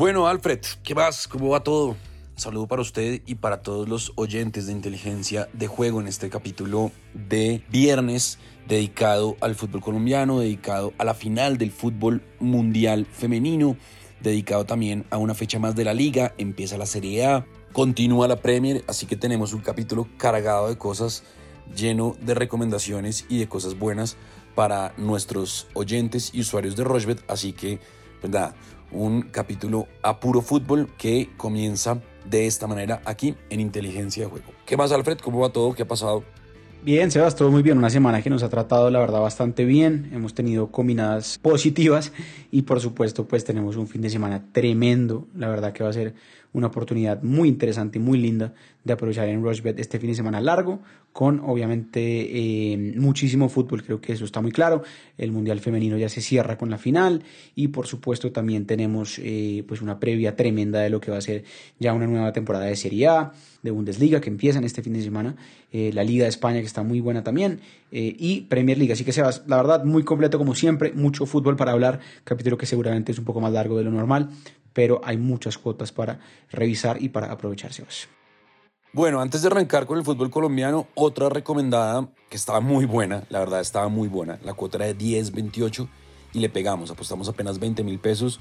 Bueno, Alfred, ¿qué más? ¿Cómo va todo? Saludo para usted y para todos los oyentes de inteligencia de juego en este capítulo de viernes dedicado al fútbol colombiano, dedicado a la final del fútbol mundial femenino, dedicado también a una fecha más de la liga, empieza la Serie A, continúa la Premier, así que tenemos un capítulo cargado de cosas, lleno de recomendaciones y de cosas buenas para nuestros oyentes y usuarios de Rochbet, así que, nada, un capítulo a puro fútbol que comienza de esta manera aquí en Inteligencia de Juego. ¿Qué más, Alfred? ¿Cómo va todo? ¿Qué ha pasado? Bien, Sebas, todo muy bien. Una semana que nos ha tratado, la verdad, bastante bien. Hemos tenido combinadas positivas y, por supuesto, pues tenemos un fin de semana tremendo. La verdad que va a ser una oportunidad muy interesante y muy linda de aprovechar en Rushbet este fin de semana largo, con obviamente eh, muchísimo fútbol, creo que eso está muy claro. El Mundial Femenino ya se cierra con la final y por supuesto también tenemos eh, pues una previa tremenda de lo que va a ser ya una nueva temporada de Serie A, de Bundesliga que empieza en este fin de semana, eh, la Liga de España que está muy buena también y Premier League. Así que Sebas, la verdad muy completo como siempre, mucho fútbol para hablar, capítulo que seguramente es un poco más largo de lo normal, pero hay muchas cuotas para revisar y para aprovecharse. Bueno, antes de arrancar con el fútbol colombiano, otra recomendada que estaba muy buena, la verdad estaba muy buena. La cuota era de 10.28 y le pegamos, apostamos apenas 20 mil pesos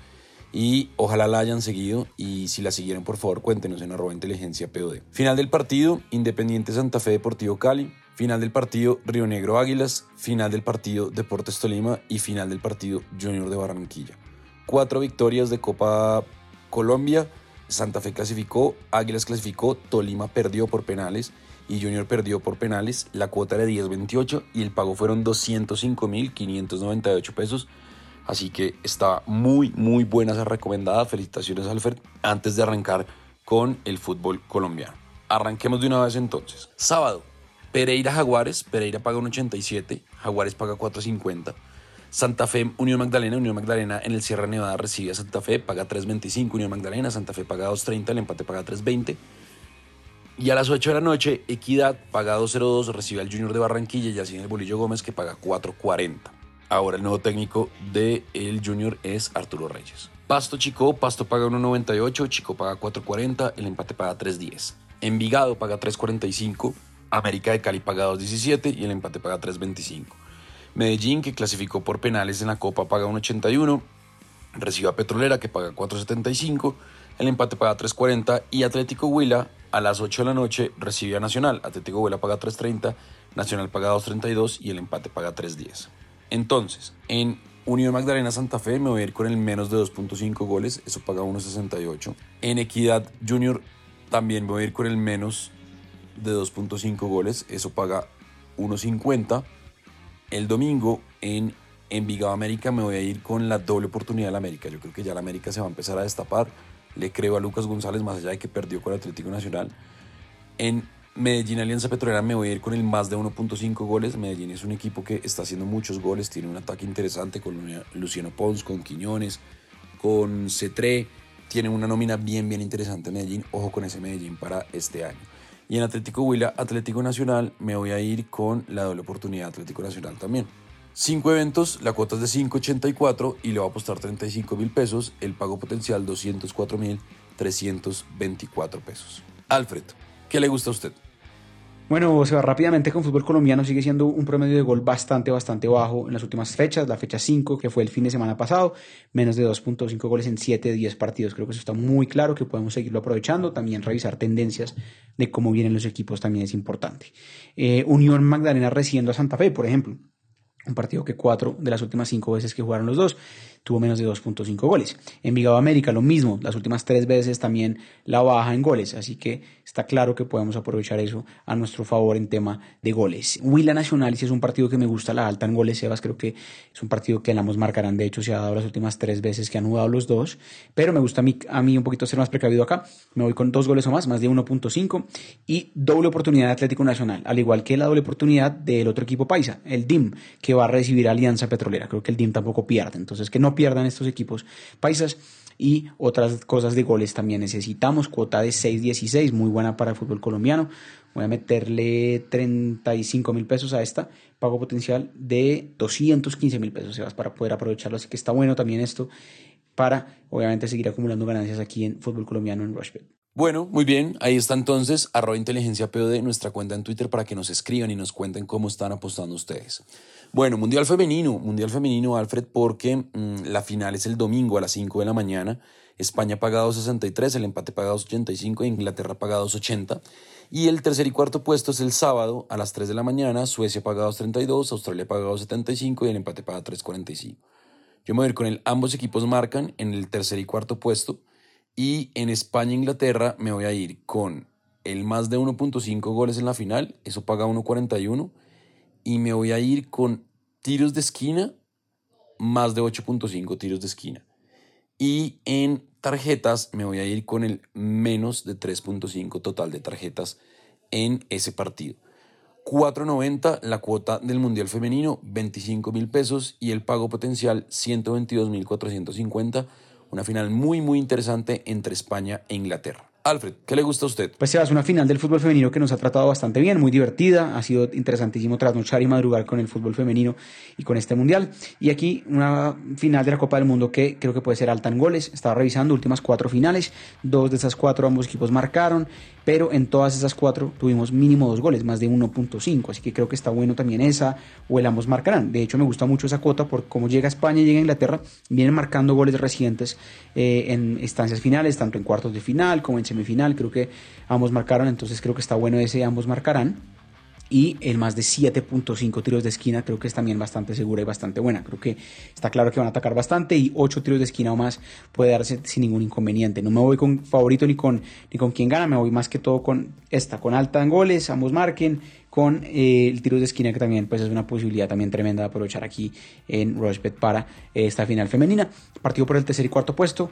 y ojalá la hayan seguido y si la siguieron por favor cuéntenos en arroba inteligencia POD. Final del partido, Independiente Santa Fe Deportivo Cali. Final del partido Río Negro Águilas, final del partido Deportes Tolima y final del partido Junior de Barranquilla cuatro victorias de Copa Colombia. Santa Fe clasificó, Águilas clasificó, Tolima perdió por penales y Junior perdió por penales. La cuota era de 10.28 y el pago fueron 205.598 pesos. Así que está muy, muy buena esa recomendada. Felicitaciones, Alfred. Antes de arrancar con el fútbol colombiano. Arranquemos de una vez entonces. Sábado, Pereira Jaguares. Pereira paga un 87, Jaguares paga 450. Santa Fe, Unión Magdalena, Unión Magdalena en el Sierra Nevada recibe a Santa Fe, paga 3.25, Unión Magdalena, Santa Fe paga 2.30, el empate paga 3.20. Y a las 8 de la noche, Equidad paga 2.02, recibe al Junior de Barranquilla y así en el Bolillo Gómez que paga 4.40. Ahora el nuevo técnico del el Junior es Arturo Reyes. Pasto Chico, Pasto paga 1.98, Chico paga 4.40, el empate paga 3.10. Envigado paga 3.45, América de Cali paga 2.17 y el empate paga 3.25. Medellín, que clasificó por penales en la Copa, paga 1.81. Recibe a Petrolera, que paga 4.75. El empate paga 3.40. Y Atlético Huila, a las 8 de la noche, recibe a Nacional. Atlético Huila paga 3.30. Nacional paga 2.32 y el empate paga 3.10. Entonces, en Unión Magdalena Santa Fe me voy a ir con el menos de 2.5 goles, eso paga 1.68. En Equidad Junior también me voy a ir con el menos de 2.5 goles, eso paga 1.50. El domingo en Envigado América me voy a ir con la doble oportunidad de la América. Yo creo que ya la América se va a empezar a destapar. Le creo a Lucas González, más allá de que perdió con Atlético Nacional. En Medellín Alianza Petrolera me voy a ir con el más de 1.5 goles. Medellín es un equipo que está haciendo muchos goles, tiene un ataque interesante con Luciano Pons, con Quiñones, con Cetré. Tiene una nómina bien, bien interesante Medellín. Ojo con ese Medellín para este año. Y en Atlético Huila, Atlético Nacional, me voy a ir con la doble oportunidad Atlético Nacional también. Cinco eventos, la cuota es de 5.84 y le va a apostar 35 mil pesos, el pago potencial 204 mil 324 pesos. Alfred, ¿qué le gusta a usted? Bueno, se va rápidamente con fútbol colombiano, sigue siendo un promedio de gol bastante, bastante bajo en las últimas fechas, la fecha 5, que fue el fin de semana pasado, menos de 2.5 goles en 7 de 10 partidos, creo que eso está muy claro, que podemos seguirlo aprovechando, también revisar tendencias de cómo vienen los equipos también es importante. Eh, Unión Magdalena recibiendo a Santa Fe, por ejemplo, un partido que cuatro de las últimas cinco veces que jugaron los dos tuvo menos de 2.5 goles. Envigado América lo mismo, las últimas tres veces también la baja en goles, así que está claro que podemos aprovechar eso a nuestro favor en tema de goles. Huila Nacional, si es un partido que me gusta la alta en goles, Sebas, creo que es un partido que ambos marcarán, de hecho se ha dado las últimas tres veces que han jugado los dos, pero me gusta a mí, a mí un poquito ser más precavido acá, me voy con dos goles o más, más de 1.5 y doble oportunidad de Atlético Nacional, al igual que la doble oportunidad del otro equipo paisa, el DIM, que va a recibir Alianza Petrolera, creo que el DIM tampoco pierde, entonces que no pierdan estos equipos paisas y otras cosas de goles también necesitamos. Cuota de 6.16, muy buena para el fútbol colombiano. Voy a meterle 35 mil pesos a esta. Pago potencial de 215 mil pesos, Sebas, para poder aprovecharlo. Así que está bueno también esto para obviamente seguir acumulando ganancias aquí en fútbol colombiano en Rushbet. Bueno, muy bien, ahí está entonces arroba inteligencia POD, nuestra cuenta en Twitter para que nos escriban y nos cuenten cómo están apostando ustedes. Bueno, Mundial Femenino, Mundial Femenino, Alfred, porque mm, la final es el domingo a las 5 de la mañana. España paga 2.63, el empate paga 2.85 e Inglaterra paga 2.80. Y el tercer y cuarto puesto es el sábado a las 3 de la mañana. Suecia paga 2.32, Australia paga 2.75 y el empate paga 3.45. Yo me voy a ir con el ambos equipos marcan en el tercer y cuarto puesto. Y en España e Inglaterra me voy a ir con el más de 1.5 goles en la final, eso paga 1.41. Y me voy a ir con tiros de esquina, más de 8.5 tiros de esquina. Y en tarjetas me voy a ir con el menos de 3.5 total de tarjetas en ese partido. 4.90 la cuota del Mundial Femenino, 25 mil pesos y el pago potencial 122 mil 450. Una final muy muy interesante entre España e Inglaterra. Alfred, ¿qué le gusta a usted? Pues se hace una final del fútbol femenino que nos ha tratado bastante bien, muy divertida, ha sido interesantísimo trasnochar y madrugar con el fútbol femenino y con este mundial. Y aquí una final de la Copa del Mundo que creo que puede ser alta en goles. Estaba revisando últimas cuatro finales, dos de esas cuatro ambos equipos marcaron, pero en todas esas cuatro tuvimos mínimo dos goles, más de 1.5, así que creo que está bueno también esa o el ambos marcarán. De hecho me gusta mucho esa cuota porque como llega España y llega Inglaterra, vienen marcando goles recientes eh, en instancias finales, tanto en cuartos de final como en semifinal, creo que ambos marcaron, entonces creo que está bueno ese ambos marcarán y el más de 7.5 tiros de esquina creo que es también bastante segura y bastante buena. Creo que está claro que van a atacar bastante y 8 tiros de esquina o más puede darse sin ningún inconveniente. No me voy con favorito ni con, ni con quien gana, me voy más que todo con esta, con alta en goles, ambos marquen, con eh, el tiro de esquina que también pues es una posibilidad también tremenda de aprovechar aquí en Rushbet para esta final femenina. Partido por el tercer y cuarto puesto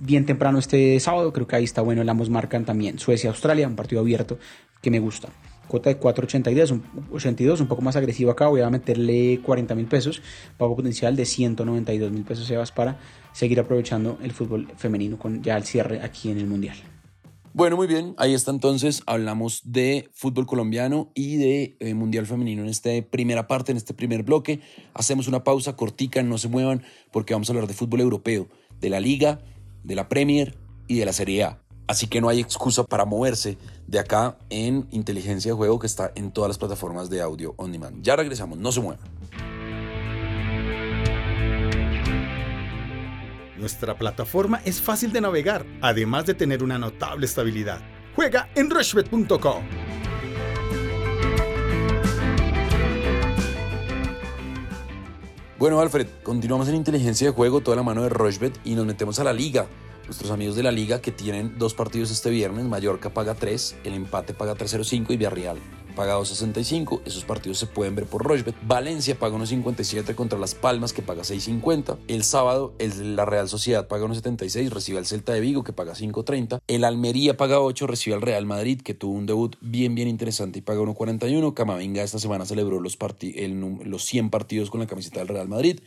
bien temprano este sábado. Creo que ahí está bueno. El ambos marcan también Suecia-Australia, un partido abierto que me gusta cuota de 4.82, 82, un poco más agresivo acá, voy a meterle 40 mil pesos, pago potencial de 192 mil pesos Sebas para seguir aprovechando el fútbol femenino con ya el cierre aquí en el Mundial. Bueno, muy bien, ahí está entonces, hablamos de fútbol colombiano y de eh, Mundial Femenino en esta primera parte, en este primer bloque. Hacemos una pausa cortica, no se muevan, porque vamos a hablar de fútbol europeo, de la Liga, de la Premier y de la Serie A. Así que no hay excusa para moverse de acá en inteligencia de juego que está en todas las plataformas de audio on demand. Ya regresamos, no se muevan. Nuestra plataforma es fácil de navegar, además de tener una notable estabilidad. Juega en rushbet.com. Bueno, Alfred, continuamos en inteligencia de juego, toda la mano de Rushbet y nos metemos a la liga nuestros amigos de la liga que tienen dos partidos este viernes. Mallorca paga 3, el empate paga 3.05 y Villarreal paga 2.65. Esos partidos se pueden ver por Rochbet. Valencia paga 1.57 contra Las Palmas que paga 6.50. El sábado el, la Real Sociedad paga 1.76, recibe al Celta de Vigo que paga 5.30. El Almería paga 8, recibe al Real Madrid que tuvo un debut bien bien interesante y paga 1.41. Camavinga esta semana celebró los, los 100 partidos con la camiseta del Real Madrid.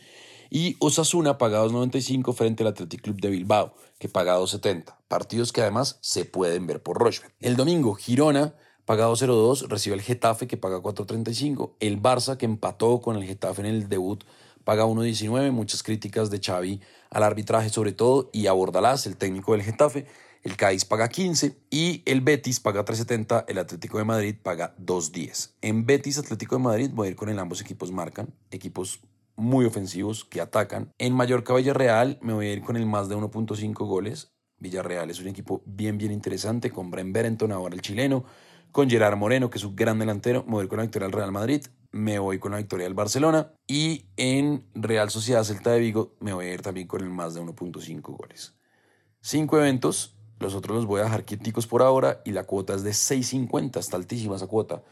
Y Osasuna paga 2.95 frente al Athletic Club de Bilbao, que paga 2.70. Partidos que además se pueden ver por Rochefort. El domingo, Girona paga 2.02, recibe el Getafe que paga 4.35. El Barça que empató con el Getafe en el debut paga 1.19. Muchas críticas de Xavi al arbitraje sobre todo y a Bordalás, el técnico del Getafe. El Cádiz paga 15 y el Betis paga 3.70, el Atlético de Madrid paga 2.10. En Betis Atlético de Madrid voy a ir con el ambos equipos marcan, equipos muy ofensivos que atacan. En Mallorca Villarreal me voy a ir con el más de 1.5 goles. Villarreal es un equipo bien, bien interesante con Bren Berenton, ahora el chileno, con Gerard Moreno, que es un gran delantero. Me voy con la victoria del Real Madrid. Me voy con la victoria del Barcelona. Y en Real Sociedad Celta de Vigo me voy a ir también con el más de 1.5 goles. Cinco eventos. Los otros los voy a dejar quieticos por ahora. Y la cuota es de 6.50. Está altísima esa cuota.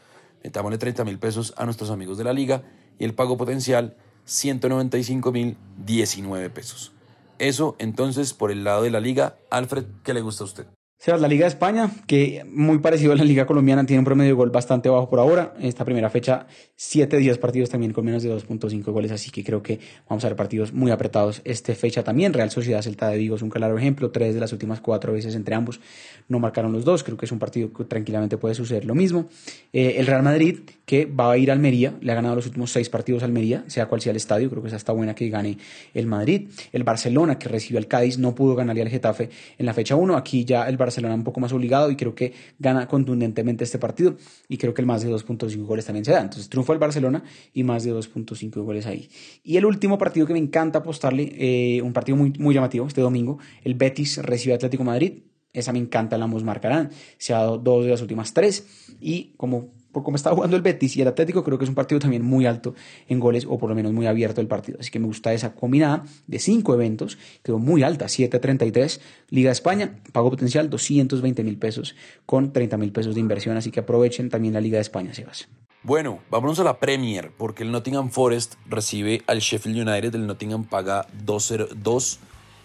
Metámosle 30 mil pesos a nuestros amigos de la liga. Y el pago potencial 195 mil 19 pesos. Eso entonces por el lado de la liga. Alfred, ¿qué le gusta a usted? Sebas, la Liga de España, que muy parecido a la Liga Colombiana, tiene un promedio de gol bastante bajo por ahora. Esta primera fecha, 7 10 partidos también con menos de 2.5 goles, así que creo que vamos a ver partidos muy apretados esta fecha también. Real Sociedad Celta de Vigo es un claro ejemplo, tres de las últimas cuatro veces entre ambos no marcaron los dos, creo que es un partido que tranquilamente puede suceder lo mismo. Eh, el Real Madrid, que va a ir a Almería, le ha ganado los últimos seis partidos a Almería, sea cual sea el estadio, creo que esa está buena que gane el Madrid. El Barcelona, que recibió al Cádiz, no pudo ganarle al Getafe en la fecha 1, aquí ya el Barcelona un poco más obligado y creo que gana contundentemente este partido y creo que el más de 2.5 goles también se da. Entonces triunfo el Barcelona y más de 2.5 goles ahí. Y el último partido que me encanta apostarle, eh, un partido muy, muy llamativo este domingo, el Betis recibe Atlético Madrid. Esa me encanta, la ambos marcarán. Se ha dado dos de las últimas tres y como por cómo está jugando el Betis y el Atlético, creo que es un partido también muy alto en goles o por lo menos muy abierto el partido. Así que me gusta esa combinada de cinco eventos, quedó muy alta, 7.33. Liga de España, pago potencial 220 mil pesos con 30 mil pesos de inversión. Así que aprovechen también la Liga de España, Sebas. Bueno, vámonos a la Premier, porque el Nottingham Forest recibe al Sheffield United, el Nottingham paga 2.02,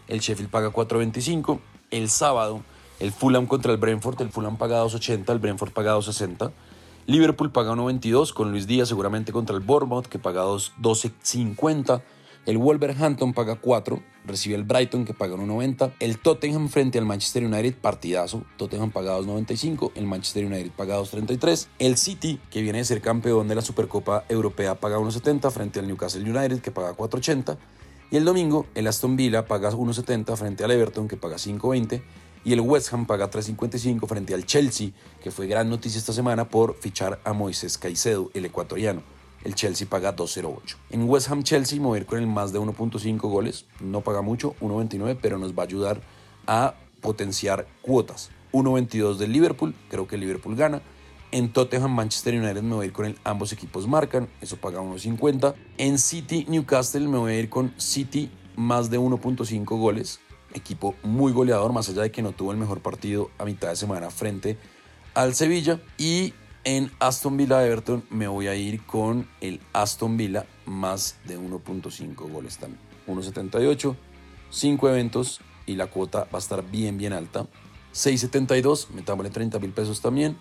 el Sheffield paga 4.25. El sábado, el Fulham contra el Brentford, el Fulham paga 2.80, el Brentford paga 2.60. Liverpool paga 1.22 con Luis Díaz seguramente contra el Bournemouth que paga 12.50. El Wolverhampton paga 4, recibe el Brighton que paga 1.90. El Tottenham frente al Manchester United, partidazo. Tottenham paga 2.95, el Manchester United paga 2.33. El City, que viene de ser campeón de la Supercopa Europea, paga 1.70 frente al Newcastle United que paga 4.80. Y el domingo, el Aston Villa paga 1.70 frente al Everton que paga 5.20 y el West Ham paga 3.55 frente al Chelsea, que fue gran noticia esta semana por fichar a Moisés Caicedo, el ecuatoriano. El Chelsea paga 2.08. En West Ham Chelsea mover con el más de 1.5 goles, no paga mucho, 1.29, pero nos va a ayudar a potenciar cuotas. 1.22 del Liverpool, creo que el Liverpool gana. En Tottenham Manchester United me voy a ir con el ambos equipos marcan, eso paga 1.50. En City Newcastle me voy a ir con City más de 1.5 goles, equipo muy goleador, más allá de que no tuvo el mejor partido a mitad de semana frente al Sevilla. Y en Aston Villa Everton me voy a ir con el Aston Villa más de 1.5 goles también. 1.78, 5 eventos y la cuota va a estar bien, bien alta. 6.72, metámosle 30 mil pesos también.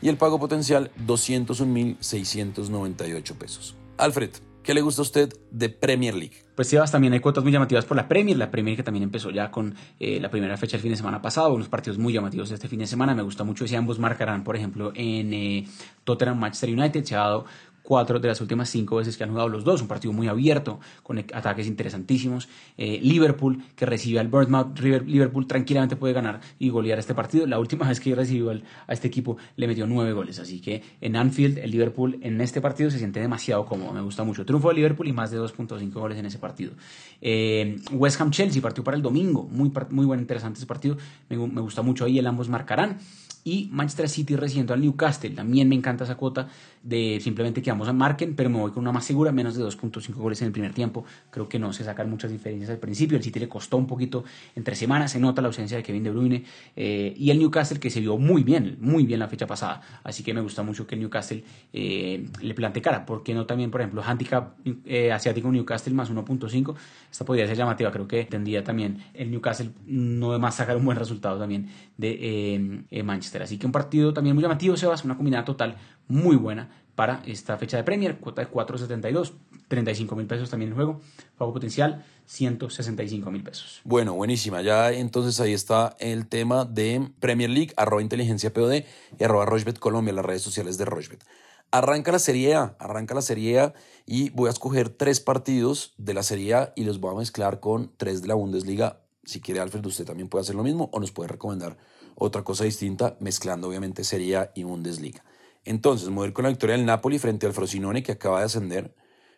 Y el pago potencial 201.698 pesos. Alfred, ¿Qué le gusta a usted de Premier League? Pues Sebas, también hay cuotas muy llamativas por la Premier, la Premier que también empezó ya con eh, la primera fecha del fin de semana pasado, unos partidos muy llamativos este fin de semana, me gusta mucho si ambos marcarán, por ejemplo, en eh, Tottenham Manchester United, se ha dado cuatro de las últimas cinco veces que han jugado los dos. Un partido muy abierto, con ataques interesantísimos. Eh, Liverpool, que recibe al Bournemouth. Liverpool tranquilamente puede ganar y golear este partido. La última vez que recibió a este equipo le metió nueve goles. Así que en Anfield, el Liverpool en este partido se siente demasiado cómodo. Me gusta mucho. Triunfo de Liverpool y más de 2.5 goles en ese partido. Eh, West Ham Chelsea, partido para el domingo. Muy, muy buen, interesante ese partido. Me, me gusta mucho ahí. El ambos marcarán y Manchester City recibiendo al Newcastle. También me encanta esa cuota de simplemente que vamos a marquen, pero me voy con una más segura, menos de 2.5 goles en el primer tiempo. Creo que no se sacan muchas diferencias al principio. El City le costó un poquito entre semanas, se nota la ausencia de Kevin De Bruyne eh, y el Newcastle que se vio muy bien, muy bien la fecha pasada. Así que me gusta mucho que el Newcastle eh, le plante cara. ¿Por qué no también, por ejemplo, handicap eh, asiático Newcastle más 1.5? Esta podría ser llamativa. Creo que tendría también el Newcastle no de más sacar un buen resultado también de Manchester. Así que un partido también muy llamativo, Sebas, una combinada total muy buena para esta fecha de Premier, cuota de 4.72, 35 mil pesos también en juego, pago potencial 165 mil pesos. Bueno, buenísima, ya entonces ahí está el tema de Premier League, arroba inteligencia POD y arroba Rochbet Colombia, las redes sociales de Rochbet. Arranca la Serie A, arranca la Serie A y voy a escoger tres partidos de la Serie A y los voy a mezclar con tres de la Bundesliga. Si quiere Alfred, usted también puede hacer lo mismo o nos puede recomendar otra cosa distinta, mezclando obviamente Serie A y Bundesliga. Entonces, me voy con la victoria del Napoli frente al Frosinone, que acaba de ascender.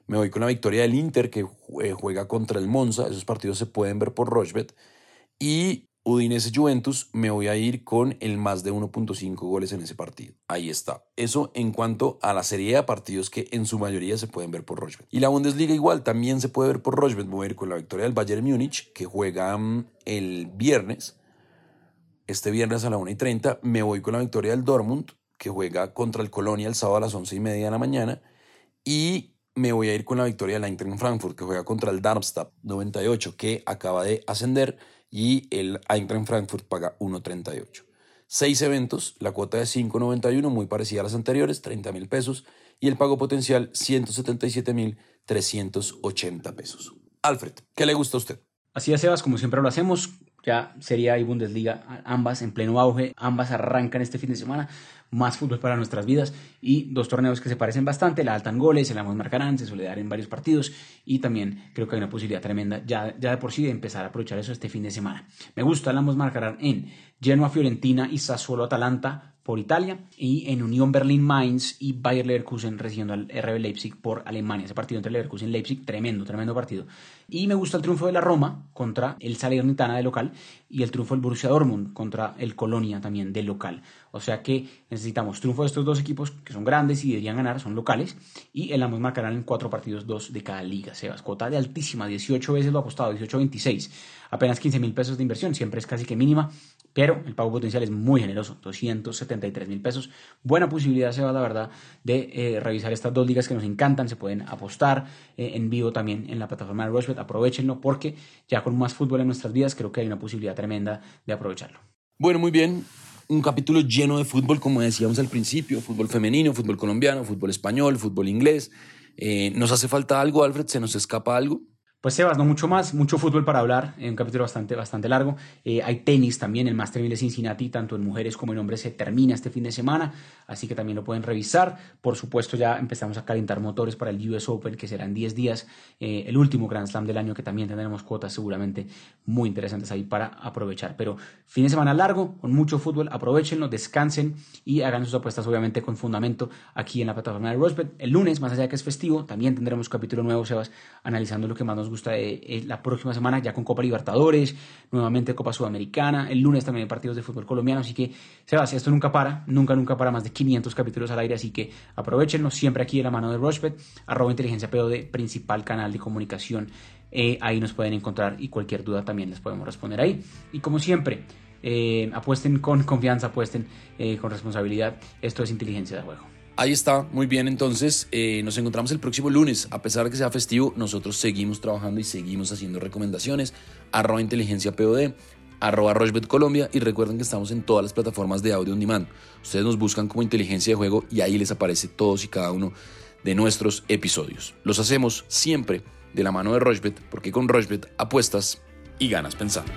Me voy con la victoria del Inter, que eh, juega contra el Monza. Esos partidos se pueden ver por Rochbet. Y Udinese Juventus, me voy a ir con el más de 1.5 goles en ese partido. Ahí está. Eso en cuanto a la serie de partidos que en su mayoría se pueden ver por Rochbet. Y la Bundesliga igual también se puede ver por Rochbet. Me voy a ir con la victoria del Bayern Múnich, que juega mm, el viernes este viernes a la 1 y 30 me voy con la victoria del Dortmund, que juega contra el Colonia el sábado a las 11 y media de la mañana. Y me voy a ir con la victoria del Eintracht Frankfurt, que juega contra el Darmstadt 98, que acaba de ascender. Y el Eintracht Frankfurt paga 1.38. Seis eventos, la cuota de 5.91, muy parecida a las anteriores, 30 mil pesos. Y el pago potencial, 177 mil 380 pesos. Alfred, ¿qué le gusta a usted? Así es, Sebas, como siempre lo hacemos, ya Serie A y Bundesliga, ambas en pleno auge, ambas arrancan este fin de semana, más fútbol para nuestras vidas y dos torneos que se parecen bastante, la altan goles, el ambos marcarán, se suele en varios partidos y también creo que hay una posibilidad tremenda ya, ya de por sí de empezar a aprovechar eso este fin de semana. Me gusta el ambos marcarán en Genoa Fiorentina y Sassuolo Atalanta por Italia y en Unión Berlín Mainz y Bayer Leverkusen recibiendo al RB Leipzig por Alemania. Ese partido entre Leverkusen y Leipzig, tremendo, tremendo partido. Y me gusta el triunfo de la Roma contra el Salernitana de local y el triunfo del Borussia Dortmund contra el Colonia también de local. O sea que necesitamos triunfo de estos dos equipos que son grandes y deberían ganar, son locales y el ambos marcarán en cuatro partidos, dos de cada liga. Sebas, cuota de altísima, 18 veces lo apostado, 18-26, apenas 15 mil pesos de inversión, siempre es casi que mínima pero el pago potencial es muy generoso, 273 mil pesos. Buena posibilidad, se va la verdad, de eh, revisar estas dos ligas que nos encantan. Se pueden apostar eh, en vivo también en la plataforma de Rushbet. Aprovechenlo porque ya con más fútbol en nuestras vidas creo que hay una posibilidad tremenda de aprovecharlo. Bueno, muy bien. Un capítulo lleno de fútbol, como decíamos al principio, fútbol femenino, fútbol colombiano, fútbol español, fútbol inglés. Eh, ¿Nos hace falta algo, Alfred? ¿Se nos escapa algo? Pues Sebas, no mucho más, mucho fútbol para hablar, en un capítulo bastante, bastante largo. Eh, hay tenis también, el Master 1000 de Cincinnati, tanto en mujeres como en hombres, se termina este fin de semana, así que también lo pueden revisar. Por supuesto, ya empezamos a calentar motores para el US Open, que será en 10 días, eh, el último Grand Slam del año, que también tendremos cuotas seguramente muy interesantes ahí para aprovechar. Pero fin de semana largo, con mucho fútbol, aprovechenlo, descansen y hagan sus apuestas, obviamente, con fundamento aquí en la plataforma de Rosebet. El lunes, más allá de que es festivo, también tendremos capítulo nuevo, Sebas, analizando lo que más nos gusta de, eh, la próxima semana ya con Copa Libertadores, nuevamente Copa Sudamericana, el lunes también hay partidos de fútbol colombiano, así que Sebastián, esto nunca para, nunca, nunca para, más de 500 capítulos al aire, así que aprovechenlo siempre aquí de la mano de Rushbet, arroba inteligencia de principal canal de comunicación, eh, ahí nos pueden encontrar y cualquier duda también les podemos responder ahí. Y como siempre, eh, apuesten con confianza, apuesten con responsabilidad, esto es inteligencia de juego. Ahí está, muy bien. Entonces, eh, nos encontramos el próximo lunes. A pesar de que sea festivo, nosotros seguimos trabajando y seguimos haciendo recomendaciones. Arroba inteligencia POD, arroba Rochbet Colombia y recuerden que estamos en todas las plataformas de audio on demand. Ustedes nos buscan como inteligencia de juego y ahí les aparece todos y cada uno de nuestros episodios. Los hacemos siempre de la mano de Rochbet porque con Rochbet apuestas y ganas pensando.